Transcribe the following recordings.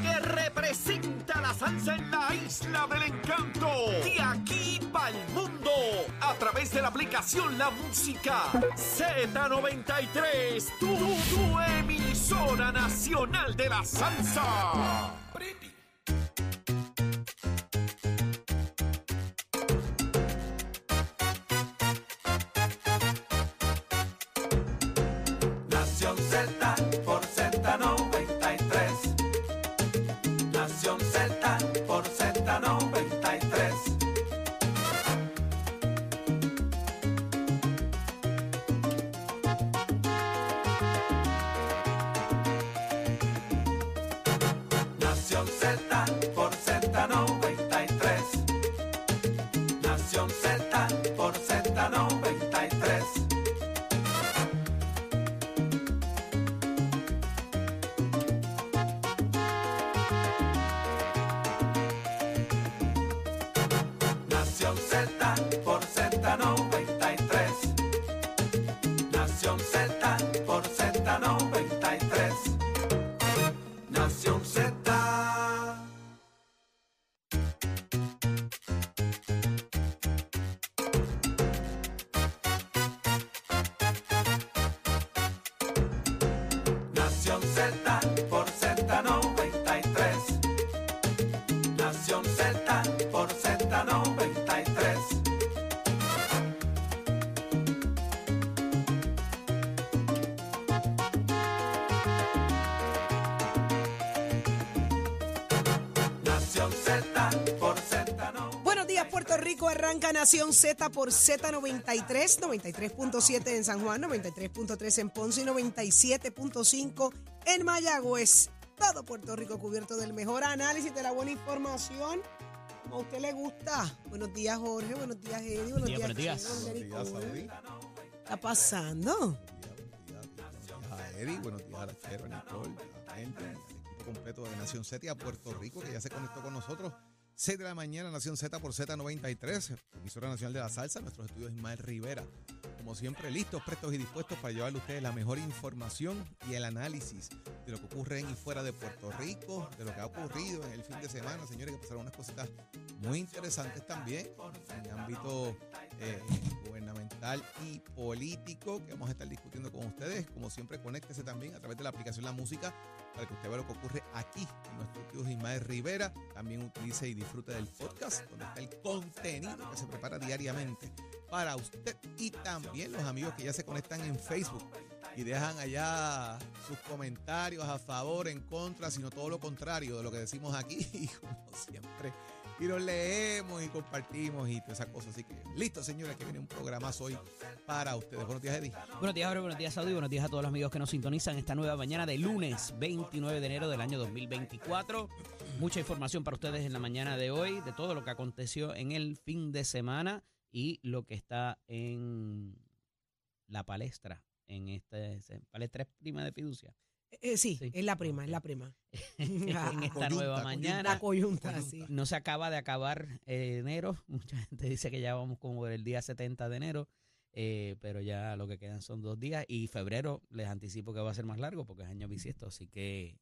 que representa la salsa en la isla del encanto. De aquí para el mundo. A través de la aplicación La Música Z93. Tu, tu emisora nacional de la salsa. Z por Rico. Arranca Nación Z por Z93, 93.7 en San Juan, 93.3 en Ponce y 97.5 en Mayagüez. Todo Puerto Rico cubierto del mejor análisis, de la buena información. Como a usted le gusta. Buenos días, Jorge. Buenos días, Eddie. Buenos días, buenos días. Chino, Buenos días. ¿Qué está pasando? Buenos días, buenos días a Eddie, buenos días a la Chero, a Nicole, a la gente, al equipo completo de Nación Z y a Puerto Rico que ya se conectó con nosotros. 6 de la mañana, Nación Z por Z93, emisora nacional de la salsa, nuestros estudios Ismael Rivera. Como siempre, listos, prestos y dispuestos para llevarle a ustedes la mejor información y el análisis de lo que ocurre en y fuera de Puerto Rico, de lo que ha ocurrido en el fin de semana, señores, que pasaron unas cositas muy interesantes también en el ámbito eh, gubernamental y político que vamos a estar discutiendo con ustedes. Como siempre, conéctese también a través de la aplicación La Música para que usted vea lo que ocurre aquí en nuestro estudio Ismael Rivera. También utilice y disfrute del podcast donde está el contenido que se prepara diariamente para usted y también los amigos que ya se conectan en Facebook y dejan allá sus comentarios a favor, en contra, sino todo lo contrario de lo que decimos aquí y como siempre. Y los leemos y compartimos y todas esas cosas. Así que listo, señores, que viene un programazo hoy para ustedes. Buenos días, Eddie. Buenos días, Jorge. Buenos días, Saudi. Buenos días a todos los amigos que nos sintonizan esta nueva mañana de lunes 29 de enero del año 2024. Mucha información para ustedes en la mañana de hoy de todo lo que aconteció en el fin de semana y lo que está en la palestra, en este palestra es prima de fiducia. Eh, sí, Sí. es la prima, es la prima. en esta Coyunta, nueva coyunta. mañana. Coyunta, sí. No se acaba de acabar eh, enero. Mucha gente dice que ya vamos como el día 70 de enero. eh, pero ya lo que quedan son dos días. Y febrero les anticipo que va a ser más largo porque es año bisiesto. Así que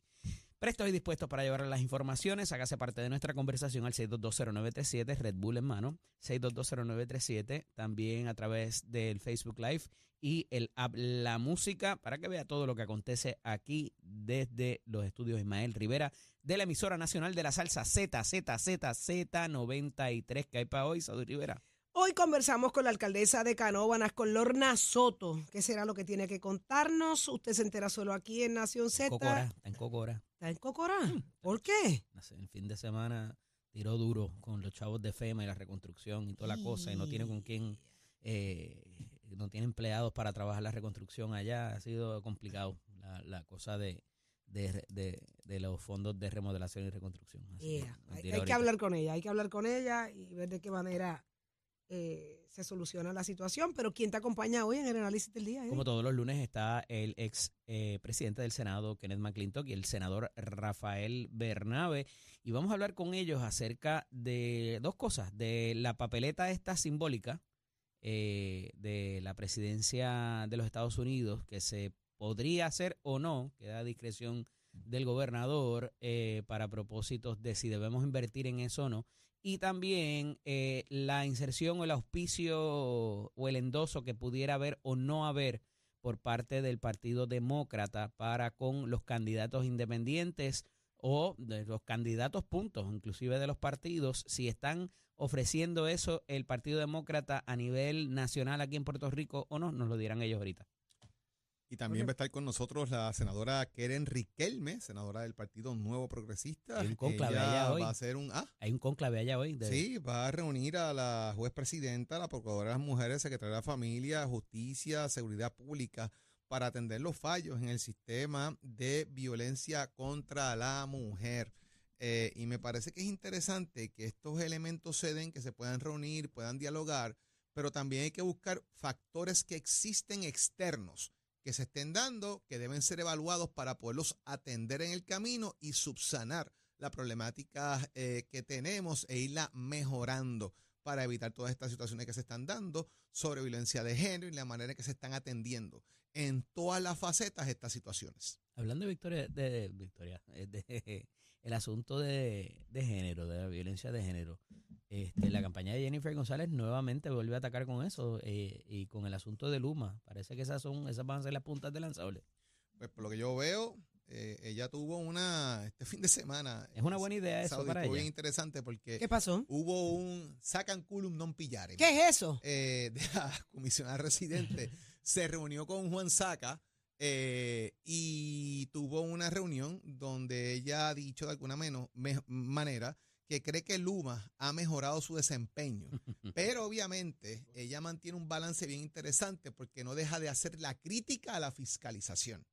prestos y dispuestos para llevar las informaciones. Hágase parte de nuestra conversación al 6220937, Red Bull en mano. 6220937. También a través del Facebook Live y el app La Música para que vea todo lo que acontece aquí desde los estudios Ismael Rivera de la emisora nacional de la salsa Z, Z, Z, Z93 que hay para hoy, Saudi Rivera. Hoy conversamos con la alcaldesa de Canóvanas, con Lorna Soto. ¿Qué será lo que tiene que contarnos? Usted se entera solo aquí en Nación Z. Cocora, está en Cocora. ¿Está en Cocora? ¿Por qué? El fin de semana tiró duro con los chavos de FEMA y la reconstrucción y toda la cosa y no tiene con quién, eh, no tiene empleados para trabajar la reconstrucción allá. Ha sido complicado la, la cosa de, de, de- de los fondos de remodelación y reconstrucción. Así Yeah. Hay, que hablar con ella, hay que hablar con ella y ver de qué manera eh, se soluciona la situación. Pero ¿quién te acompaña hoy en el análisis del día? Como todos los lunes está el ex eh, presidente del Senado, Kenneth McClintock, y el senador Rafael Bernabe. Y vamos a hablar con ellos acerca de dos cosas, de la papeleta esta simbólica eh, de la presidencia de los Estados Unidos, que se podría hacer o no, queda a discreción del gobernador eh, para propósitos de si debemos invertir en eso o no. Y también eh, la inserción o el auspicio o el endoso que pudiera haber o no haber por parte del Partido Demócrata para con los candidatos independientes o de los candidatos puntos, inclusive de los partidos, si están ofreciendo eso el Partido Demócrata a nivel nacional aquí en Puerto Rico o no, nos lo dirán ellos ahorita. Y también va a estar con nosotros la senadora Keren Riquelme, senadora del Partido Nuevo Progresista. Hay un cónclave Ella allá hoy. Va a hacer un. Ah, Hay un conclave allá hoy. de- sí, va a reunir a la juez presidenta, la procuradora de las mujeres, secretaria de la familia, justicia, seguridad pública, para atender los fallos en el sistema de violencia contra la mujer. Eh, y me parece que es interesante que estos elementos se den, que se puedan reunir, puedan dialogar, pero también hay que buscar factores que existen externos que se estén dando, que deben ser evaluados para poderlos atender en el camino y subsanar la problemática eh, que tenemos e irla mejorando para evitar todas estas situaciones que se están dando sobre violencia de género y la manera en que se están atendiendo en todas las facetas estas situaciones. Hablando de Victoria, de, de Victoria, eh, de, el asunto de, de género, de la violencia de género. Este, la campaña de Jennifer González nuevamente volvió a atacar con eso eh, y con el asunto de Luma. Parece que esas son, esas van a ser las puntas de lanzable. Pues por lo que yo veo, eh, ella tuvo una, este fin de semana. Es una buena idea eso para ella. bien interesante porque ¿Qué pasó? hubo un sacan culum non pillare. ¿Qué es eso? eh, de la comisionada residente se reunió con Juan Saca eh, y tuvo una reunión donde ella ha dicho de alguna me- manera que cree que Luma ha mejorado su desempeño. Pero obviamente ella mantiene un balance bien interesante porque no deja de hacer la crítica a la fiscalización.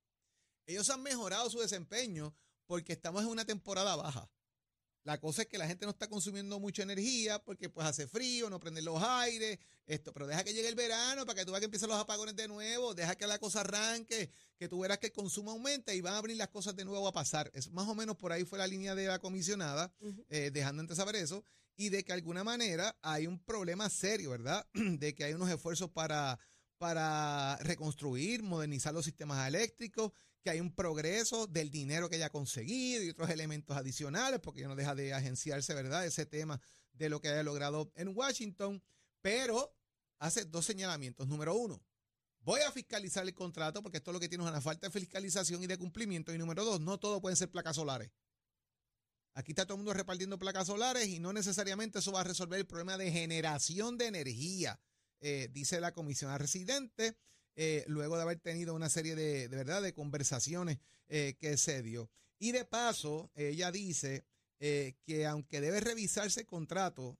Ellos han mejorado su desempeño porque estamos en una temporada baja. La cosa es que la gente no está consumiendo mucha energía porque pues hace frío, no prenden los aires, esto, pero deja que llegue el verano para que tú veas que empiecen los apagones de nuevo, deja que la cosa arranque, que tú verás que el consumo aumenta y van a abrir las cosas de nuevo a pasar. Es más o menos por ahí fue la línea de la comisionada, eh, dejando antes saber eso, y de que de alguna manera hay un problema serio, ¿verdad? De que hay unos esfuerzos para, para reconstruir, modernizar los sistemas eléctricos, que hay un progreso del dinero que ella ha conseguido y otros elementos adicionales, porque ya no deja de agenciarse, ¿verdad? Ese tema de lo que haya logrado en Washington, pero hace dos señalamientos. Número uno, voy a fiscalizar el contrato, porque esto es lo que tiene una falta de fiscalización y de cumplimiento. Y número dos, no todo pueden ser placas solares. Aquí está todo el mundo repartiendo placas solares y no necesariamente eso va a resolver el problema de generación de energía, eh, dice la comisionada residente, eh, luego de haber tenido una serie de, de verdad de conversaciones eh, que se dio. Y de paso, ella dice eh, que aunque debe revisarse el contrato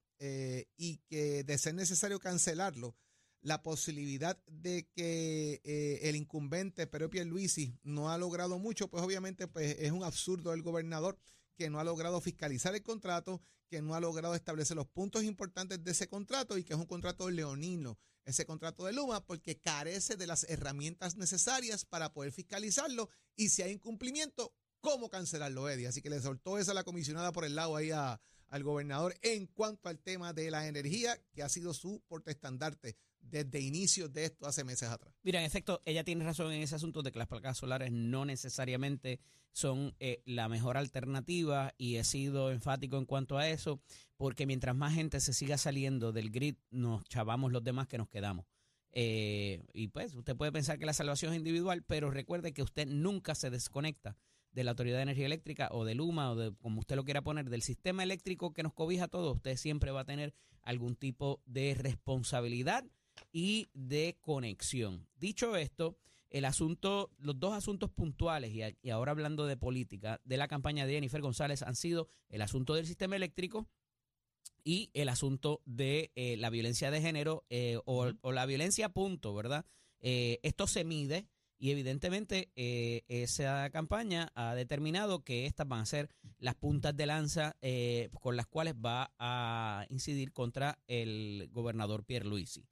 y que de ser necesario cancelarlo, la posibilidad de que el incumbente Pedro Pierluisi no ha logrado mucho, pues obviamente pues, es un absurdo del gobernador que no ha logrado fiscalizar el contrato, que no ha logrado establecer los puntos importantes de ese contrato y que es un contrato leonino, ese contrato de Luma, porque carece de las herramientas necesarias para poder fiscalizarlo y si hay incumplimiento, ¿cómo cancelarlo, Eddie? Así que le soltó esa la comisionada por el lado ahí a- al gobernador en cuanto al tema de la energía, que ha sido su portaestandarte desde inicios de esto hace meses atrás. Mira, en efecto, ella tiene razón en ese asunto de que las placas solares no necesariamente son eh, la mejor alternativa y he sido enfático en cuanto a eso, porque mientras más gente se siga saliendo del grid, nos chavamos los demás que nos quedamos. Eh, y pues usted puede pensar que la salvación es individual, pero recuerde que usted nunca se desconecta de la Autoridad de Energía Eléctrica o de Luma o de como usted lo quiera poner, del sistema eléctrico que nos cobija a todos, usted siempre va a tener algún tipo de responsabilidad y de conexión. Dicho esto, el asunto, los dos asuntos puntuales, y, a- y ahora hablando de política, de la campaña de Jennifer González han sido el asunto del sistema eléctrico y el asunto de eh, la violencia de género eh, o, o la violencia punto, ¿verdad? Eh, esto se mide y evidentemente esa campaña ha determinado que estas van a ser las puntas de lanza con las cuales va a incidir contra el gobernador Pierluisi.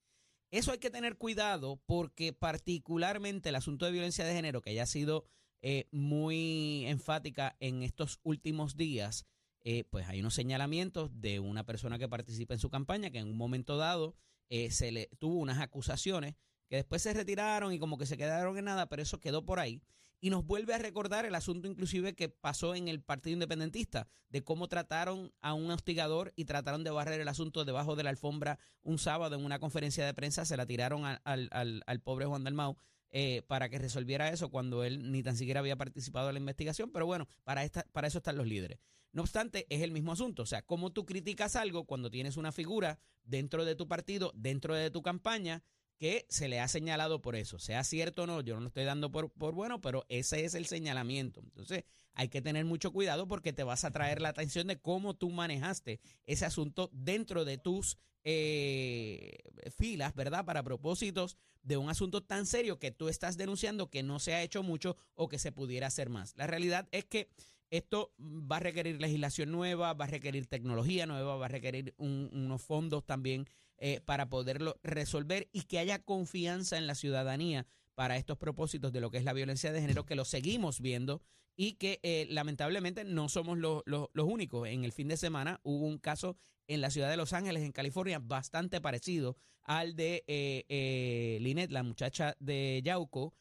Eso hay que tener cuidado porque particularmente el asunto de violencia de género, que ya ha sido eh, muy enfática en estos últimos días, eh, pues hay unos señalamientos de una persona que participa en su campaña que en un momento dado eh, se le tuvo unas acusaciones que después se retiraron y como que se quedaron en nada, pero eso quedó por ahí. Y nos vuelve a recordar el asunto inclusive que pasó en el Partido Independentista, de cómo trataron a un hostigador y trataron de barrer el asunto debajo de la alfombra un sábado en una conferencia de prensa, se la tiraron al, al, al, pobre Juan Dalmau. Eh, para que resolviera eso cuando él ni tan siquiera había participado en la investigación, pero bueno, para, esta, para eso están los líderes. No obstante, es el mismo asunto, o sea, cómo tú criticas algo cuando tienes una figura dentro de tu partido, dentro de tu campaña, que se le ha señalado por eso. Sea cierto o no, yo no lo estoy dando por, por, bueno, pero ese es el señalamiento. Entonces, hay que tener mucho cuidado porque te vas a traer la atención de cómo tú manejaste ese asunto dentro de tus eh, filas, ¿verdad? Para propósitos de un asunto tan serio que tú estás denunciando que no se ha hecho mucho o que se pudiera hacer más. La realidad es que esto va a requerir legislación nueva, va a requerir tecnología nueva, va a requerir unos fondos también eh, para poderlo resolver y que haya confianza en la ciudadanía para estos propósitos de lo que es la violencia de género, que lo seguimos viendo y que eh, lamentablemente no somos los, únicos. En el fin de semana hubo un caso en la ciudad de Los Ángeles, en California, bastante parecido al de eh, eh Lynette, la muchacha de Yauco,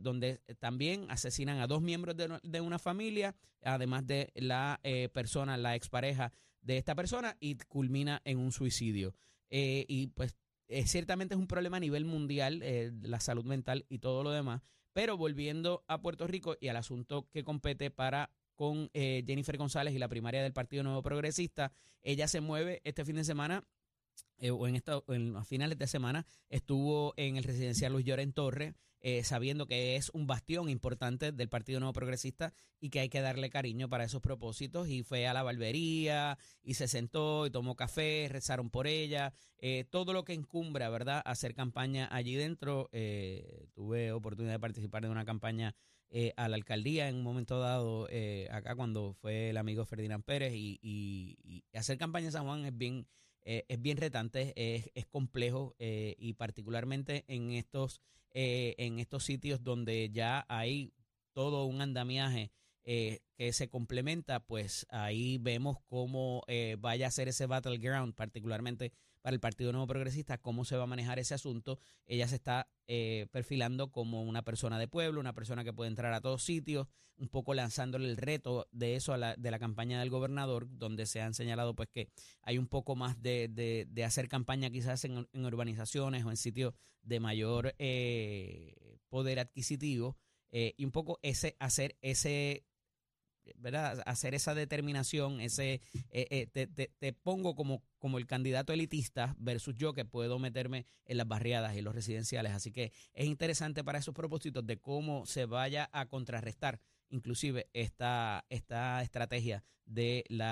donde también asesinan a dos miembros de, de una familia, además de la persona, la expareja de esta persona, y culmina en un suicidio. Eh, y pues eh, ciertamente es un problema a nivel mundial, eh, la salud mental y todo lo demás. Pero volviendo a Puerto Rico y al asunto que compete para con Jennifer González y la primaria del Partido Nuevo Progresista, ella se mueve este fin de semana o en, esta, en a finales de semana estuvo en el residencial Luis Lloren Torres eh, sabiendo que es un bastión importante del Partido Nuevo Progresista y que hay que darle cariño para esos propósitos. Y fue a la barbería y se sentó y tomó café, rezaron por ella, eh, todo lo que encumbra, ¿verdad?, hacer campaña allí dentro. Eh, tuve oportunidad de participar en una campaña a la alcaldía en un momento dado, acá cuando fue el amigo Ferdinand Pérez, y, y hacer campaña en San Juan es bien eh, es bien retante, es, es complejo eh, y particularmente en estos, eh, en estos sitios donde ya hay todo un andamiaje que se complementa, pues ahí vemos cómo vaya a ser ese battleground, particularmente para el Partido Nuevo Progresista, cómo se va a manejar ese asunto. Ella se está eh, perfilando como una persona de pueblo, una persona que puede entrar a todos sitios, un poco lanzándole el reto de eso a la, de la campaña del gobernador, donde se han señalado pues que hay un poco más de, de, hacer campaña quizás en, urbanizaciones o en sitios de mayor eh, poder adquisitivo. Eh, y un poco ese hacer ese ¿verdad? hacer esa determinación, ese eh, eh, te, te, pongo como, como el candidato elitista versus yo que puedo meterme en las barriadas y los residenciales. Así que es interesante para esos propósitos de cómo se vaya a contrarrestar inclusive esta, esta estrategia de la